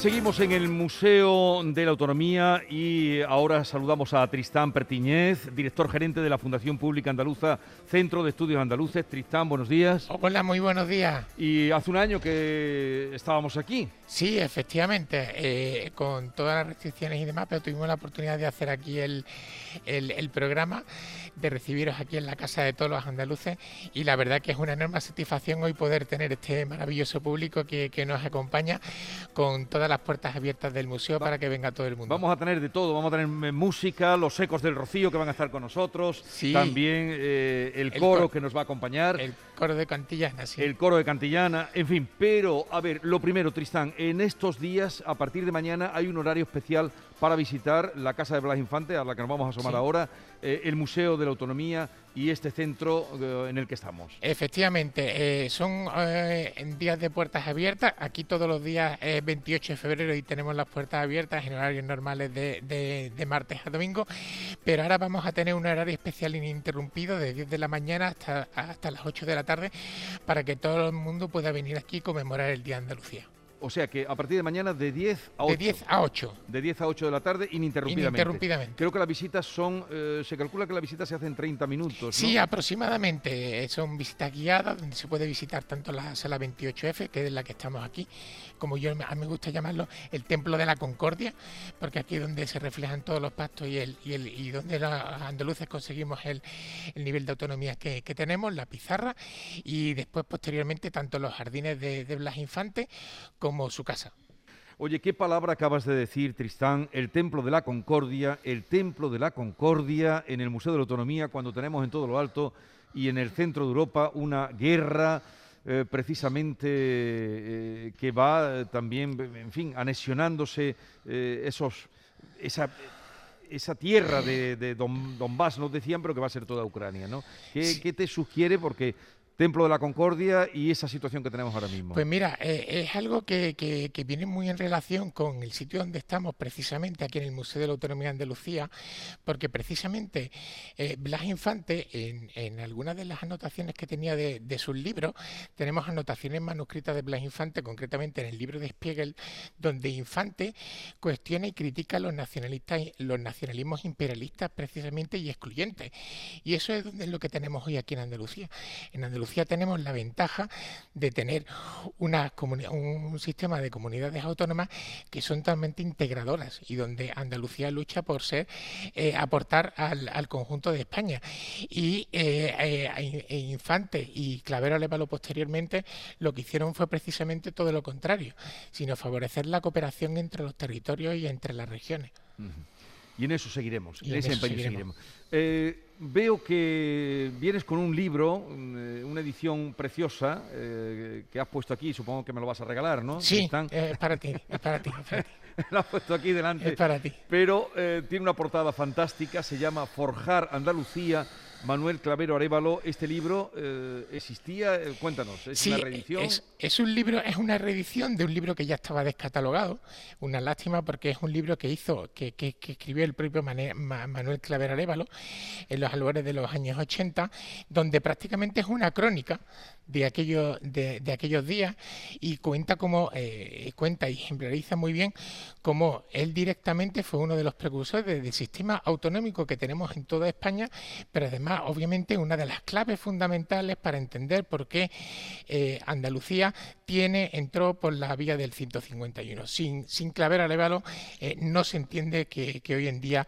Seguimos en el Museo de la Autonomía y ahora saludamos a Tristán Pertiñez, director gerente de la Fundación Pública Andaluza, Centro de Estudios Andaluces. Tristán, buenos días. Hola, muy buenos días. Y hace un año que estábamos aquí. Sí, efectivamente, eh, con todas las restricciones y demás, pero tuvimos la oportunidad de hacer aquí el, el, programa, de recibiros aquí en la Casa de todos los andaluces y la verdad que es una enorme satisfacción hoy poder tener este maravilloso público que, que nos acompaña con todas las puertas abiertas del museo para que venga todo el mundo. Vamos a tener de todo, vamos a tener música, los ecos del Rocío que van a estar con nosotros, también eh, el, coro que nos va a acompañar. El coro de Cantillana, sí. El coro de Cantillana, en fin, pero a ver, lo primero, Tristán, en estos días, a partir de mañana, hay un horario especial para visitar la Casa de Blas Infante, a la que nos vamos a asomar ahora, eh, el Museo de la Autonomía y este centro eh, en el que estamos. Efectivamente, eh, son días de puertas abiertas. Aquí todos los días es 28 de febrero y tenemos las puertas abiertas en horarios normales de, de, martes a domingo. Pero ahora vamos a tener un horario especial ininterrumpido de 10 de la mañana hasta, hasta las 8 de la tarde para que todo el mundo pueda venir aquí y conmemorar el Día de Andalucía. O sea que a partir de mañana de 10 a 8. De 10 a 8. De 10 a 8 de la tarde ininterrumpidamente. Ininterrumpidamente. Creo que las visitas son, eh, se calcula que las visitas se hacen 30 minutos. Sí, aproximadamente. Son visitas guiadas donde se puede visitar tanto la sala 28F, que es la que estamos aquí, como yo a mí me gusta llamarlo, el Templo de la Concordia, porque aquí es donde se reflejan todos los pactos y, el, y, el, y donde los andaluces conseguimos el, nivel de autonomía que, tenemos, la pizarra, y después posteriormente tanto los jardines de, de Blas Infante como como su casa. Oye, ¿qué palabra acabas de decir, Tristán? El Templo de la Concordia, el Templo de la Concordia en el Museo de la Autonomía, cuando tenemos en todo lo alto y en el centro de Europa una guerra eh, precisamente eh, que va también, en fin, anexionándose eh, esos, esa, esa tierra de, de Donbass, nos decían, pero que va a ser toda Ucrania, ¿no? ¿Qué, ¿Qué, te sugiere? Porque Templo de la Concordia y esa situación que tenemos ahora mismo? Pues mira, eh, es algo que, viene muy en relación con el sitio donde estamos, precisamente aquí en el Museo de la Autonomía de Andalucía, porque precisamente eh, Blas Infante, en, algunas de las anotaciones que tenía de, sus libros, tenemos anotaciones manuscritas de Blas Infante, concretamente en el libro de Spiegel, donde Infante cuestiona y critica los nacionalistas, los nacionalismos imperialistas precisamente y excluyentes. Y eso es lo que tenemos hoy aquí en Andalucía. En Andalucía tenemos la ventaja de tener una un sistema de comunidades autónomas que son totalmente integradoras y donde Andalucía lucha por ser eh, aportar al, conjunto de España. Y eh, eh, e Infante y Clavero Levalo posteriormente lo que hicieron fue precisamente todo lo contrario, sino favorecer la cooperación entre los territorios y entre las regiones. Y en eso seguiremos, en, ese empeño seguiremos. Eh, veo que vienes con un libro, eh, una edición preciosa eh, que has puesto aquí, supongo que me lo vas a regalar, ¿no? Sí, es para ti, es para ti. lo has puesto aquí delante. Es para ti. Pero tiene una portada fantástica, se llama Forjar Andalucía Manuel Clavero Arevalo, este libro eh, existía, eh, cuéntanos, ¿es una reedición? Es, un libro, es una reedición de un libro que ya estaba descatalogado, una lástima porque es un libro que hizo, que, escribió el propio Manuel Clavero Arevalo en los albores de los años 80, donde prácticamente es una crónica de, aquello, de, aquellos días y cuenta como eh, cuenta y ejemplariza muy bien cómo él directamente fue uno de los precursores del sistema autonómico que tenemos en toda España, pero además obviamente una de las claves fundamentales para entender por qué eh, Andalucía tiene entró por la vía del 151. Sin, sin Clavera Levalo eh, no se entiende que, hoy en día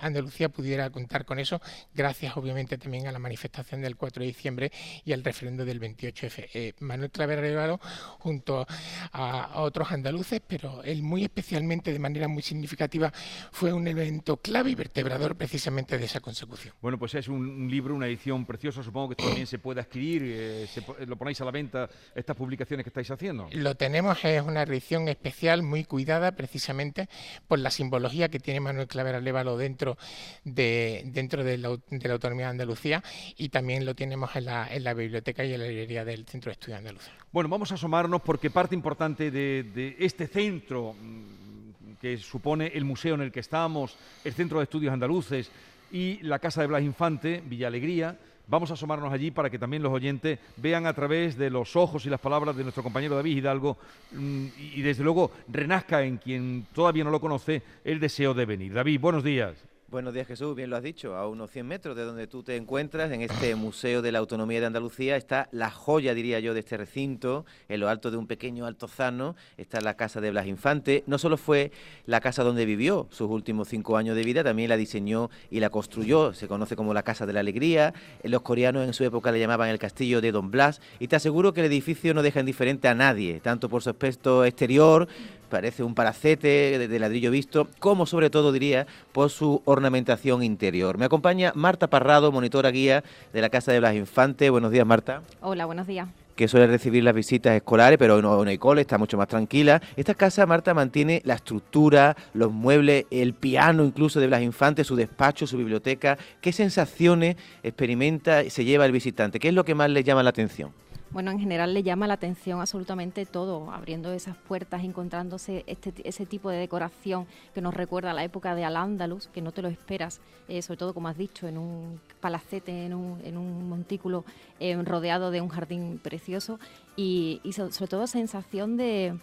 Andalucía pudiera contar con eso, gracias obviamente también a la manifestación del 4 de diciembre y el referendo del 28F. Eh, Manuel Clavera Revalo junto a, otros andaluces, pero él muy especialmente, de manera muy significativa, fue un evento clave y vertebrador precisamente de esa consecución. Bueno, pues es un, libro, una edición preciosa, supongo que también se puede adquirir, eh, lo ponéis a la venta, estas publicaciones que estáis haciendo. Lo tenemos, es una edición especial, muy cuidada precisamente por la simbología que tiene Manuel Clavera Lévalo dentro de, dentro de la, autonomía de Andalucía y también lo tenemos en la, en la biblioteca y en la librería del Centro de Estudios Andaluces. Bueno, vamos a asomarnos porque parte importante de, este centro mm, que supone el museo en el que estamos, el Centro de Estudios Andaluces y la Casa de Blas Infante, Villa Alegría. Vamos a asomarnos allí para que también los oyentes vean a través de los ojos y las palabras de nuestro compañero David Hidalgo mm, y desde luego renazca en quien todavía no lo conoce el deseo de venir. David, buenos días. Buenos días Jesús, bien lo has dicho, a unos 100 metros de donde tú te encuentras, en este Museo de la Autonomía de Andalucía, está la joya, diría yo, de este recinto, en lo alto de un pequeño altozano, está la casa de Blas Infante. No solo fue la casa donde vivió sus últimos cinco años de vida, también la diseñó y la construyó, se conoce como la Casa de la Alegría, los coreanos en su época le llamaban el Castillo de Don Blas, y te aseguro que el edificio no deja indiferente a nadie, tanto por su aspecto exterior, parece un palacete de, ladrillo visto, como sobre todo diría por su ornamentación interior. Me acompaña Marta Parrado, monitora guía de la Casa de Blas Infante. Buenos días, Marta. Hola, buenos días que suele recibir las visitas escolares, pero no, hay cole, está mucho más tranquila. Esta casa, Marta, mantiene la estructura, los muebles, el piano incluso de Blas Infante, su despacho, su biblioteca. ¿Qué sensaciones experimenta y se lleva el visitante? ¿Qué es lo que más le llama la atención? Bueno, en general le llama la atención absolutamente todo, abriendo esas puertas, encontrándose este, ese tipo de decoración que nos recuerda a la época de Al-Ándalus, que no te lo esperas, eh, sobre todo, como has dicho, en un palacete, en un, montículo eh, rodeado de un jardín precioso y, sobre todo sensación de...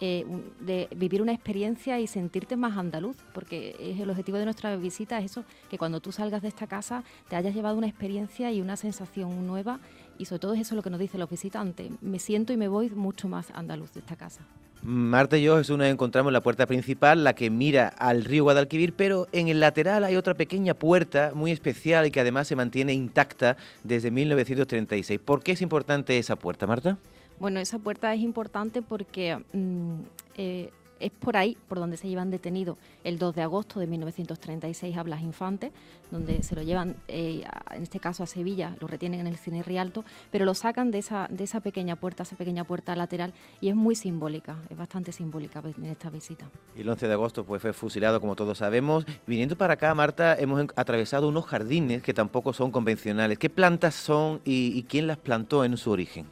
Eh, de vivir una experiencia y sentirte más andaluz, porque es el objetivo de nuestra visita es eso, que cuando tú salgas de esta casa te hayas llevado una experiencia y una sensación nueva y sobre todo eso es lo que nos dicen los visitantes. Me siento y me voy mucho más andaluz de esta casa. Marta y yo, Jesús, nos encontramos en la puerta principal, la que mira al río Guadalquivir, pero en el lateral hay otra pequeña puerta muy especial y que además se mantiene intacta desde 1936. ¿Por qué es importante esa puerta, Marta? Bueno, esa puerta es importante porque mm, eh, es por ahí por donde se llevan detenido el 2 de agosto de 1936 a Blas Infante, donde se lo llevan, eh, en este caso a Sevilla, lo retienen en el Cine Rialto, pero lo sacan de esa, de esa pequeña puerta, esa pequeña puerta lateral, y es muy simbólica, es bastante simbólica en esta visita. Y el 11 de agosto pues, fue fusilado, como todos sabemos. Viniendo para acá, Marta, hemos atravesado unos jardines que tampoco son convencionales. ¿Qué plantas son y quién las plantó en su origen?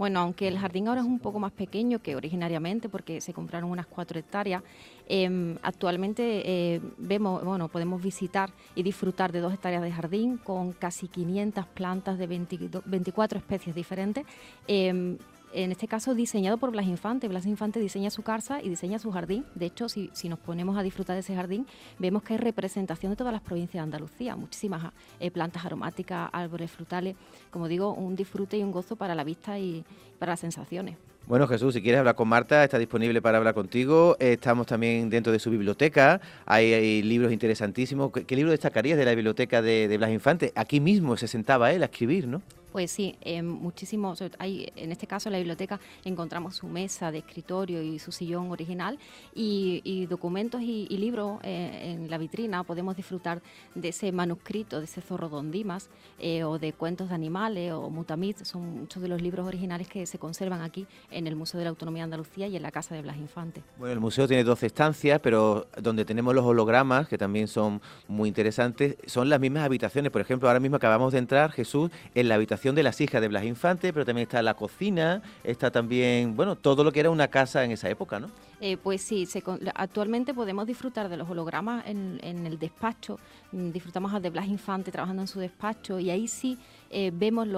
Bueno, aunque el jardín ahora es un poco más pequeño que originariamente, porque se compraron unas cuatro hectáreas, em, actualmente eh, vemos, bueno, podemos visitar y disfrutar de dos hectáreas de jardín con casi 500 plantas de 24 especies diferentes. Em, en este caso diseñado por Blas Infante. Blas Infante diseña su casa y diseña su jardín. De hecho, si, nos ponemos a disfrutar de ese jardín, vemos que hay representación de todas las provincias de Andalucía, muchísimas eh, plantas aromáticas, árboles frutales. Como digo, un disfrute y un gozo para la vista y para las sensaciones. Bueno, Jesús, si quieres hablar con Marta, está disponible para hablar contigo. Estamos también dentro de su biblioteca. Hay, libros interesantísimos. ¿Qué, libro destacarías de la biblioteca de, de Blas Infante? Aquí mismo se sentaba él a escribir, ¿no? Pues sí, eh, muchísimos, hay, en este caso en la biblioteca encontramos su mesa de escritorio y su sillón original y, documentos y, libros eh, en la vitrina. Podemos disfrutar de ese manuscrito, de ese zorro Don Dimas eh, o de cuentos de animales o mutamid. Son muchos de los libros originales que se conservan aquí en el Museo de la Autonomía de Andalucía y en la Casa de Blas Infante. Bueno, el museo tiene 12 estancias, pero donde tenemos los hologramas, que también son muy interesantes, son las mismas habitaciones. Por ejemplo, ahora mismo acabamos de entrar, Jesús, en la habitación de las hijas de Blas Infante, pero también está la cocina, está también, bueno, todo lo que era una casa en esa época, ¿no? Eh, pues sí, actualmente podemos disfrutar de los hologramas en, el despacho, mm, disfrutamos de Blas Infante trabajando en su despacho y ahí sí eh, vemos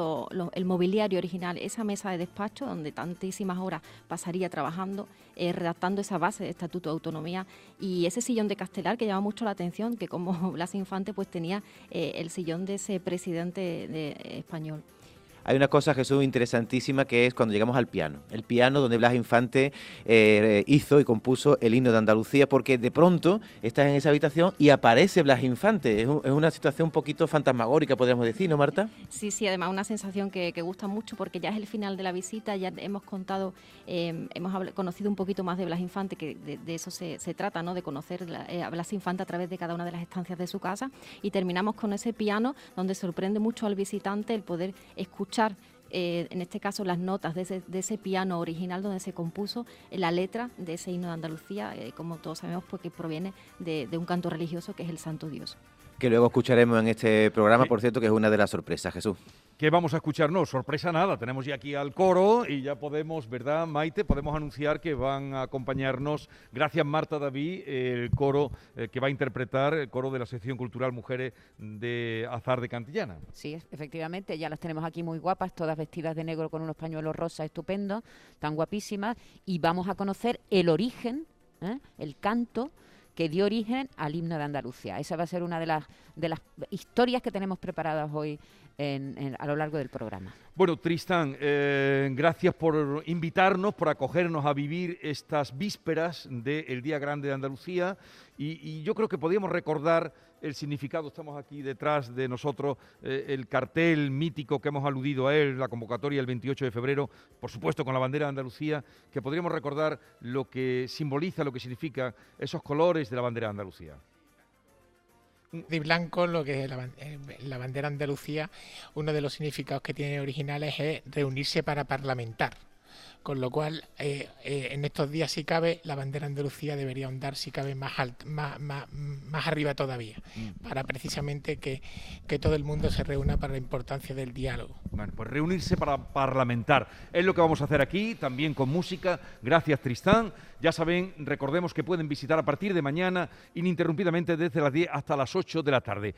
el mobiliario original, esa mesa de despacho donde tantísimas horas pasaría trabajando, eh, redactando esa base de Estatuto de Autonomía y ese sillón de Castelar que llama mucho la atención, que como Blas Infante pues tenía el sillón de ese presidente de, español. Hay una cosa, Jesús, interesantísima que es cuando llegamos al piano. El piano donde Blas Infante eh, hizo y compuso el himno de Andalucía, porque de pronto estás en esa habitación y aparece Blas Infante. Es, una situación un poquito fantasmagórica, podríamos decir, ¿no, Marta? Sí, sí, además una sensación que, gusta mucho porque ya es el final de la visita, ya hemos contado, eh, hemos conocido un poquito más de Blas Infante, que de, eso se, trata, ¿no? De conocer eh, a Blas Infante a través de cada una de las estancias de su casa y terminamos con ese piano donde sorprende mucho al visitante el poder escuchar escuchar eh, en este caso las notas de ese, piano original donde se compuso la letra de ese himno de Andalucía, eh, como todos sabemos, porque proviene de, un canto religioso que es el Santo Dios. Que luego escucharemos en este programa, por cierto, que es una de las sorpresas, Jesús. ¿Qué vamos a escuchar? No, sorpresa nada, tenemos ya aquí al coro y ya podemos, ¿verdad, Maite? Podemos anunciar que van a acompañarnos, gracias Marta David, el coro eh, que va a interpretar el coro de la sección cultural Mujeres de Azar de Cantillana. Sí, efectivamente, ya las tenemos aquí muy guapas, todas vestidas de negro con unos pañuelos rosas estupendos, tan guapísimas, y vamos a conocer el origen, ¿eh? el canto que dio origen al himno de Andalucía. Esa va a ser una de las, de las historias que tenemos preparadas hoy a lo largo del programa. Bueno, Tristán, eh, gracias por invitarnos, por acogernos a vivir estas vísperas del Día Grande de Andalucía. Y, yo creo que podríamos recordar el significado, estamos aquí detrás de nosotros, eh, el cartel mítico que hemos aludido a él, la convocatoria el 28 de febrero, por supuesto con la bandera de Andalucía, que podríamos recordar lo que simboliza, lo que significa esos colores de la bandera de Andalucía de blanco, lo que es eh, la, bandera Andalucía, uno de los significados que tiene originales es reunirse para parlamentar. Con lo cual, eh, eh, en estos días, si cabe, la bandera Andalucía debería andar, si cabe, más, más, más, arriba todavía, mm. para precisamente que, que, todo el mundo se reúna para la importancia del diálogo. Bueno, pues reunirse para parlamentar. Es lo que vamos a hacer aquí, también con música. Gracias, Tristán. Ya saben, recordemos que pueden visitar a partir de mañana ininterrumpidamente desde las 10 hasta las 8 de la tarde.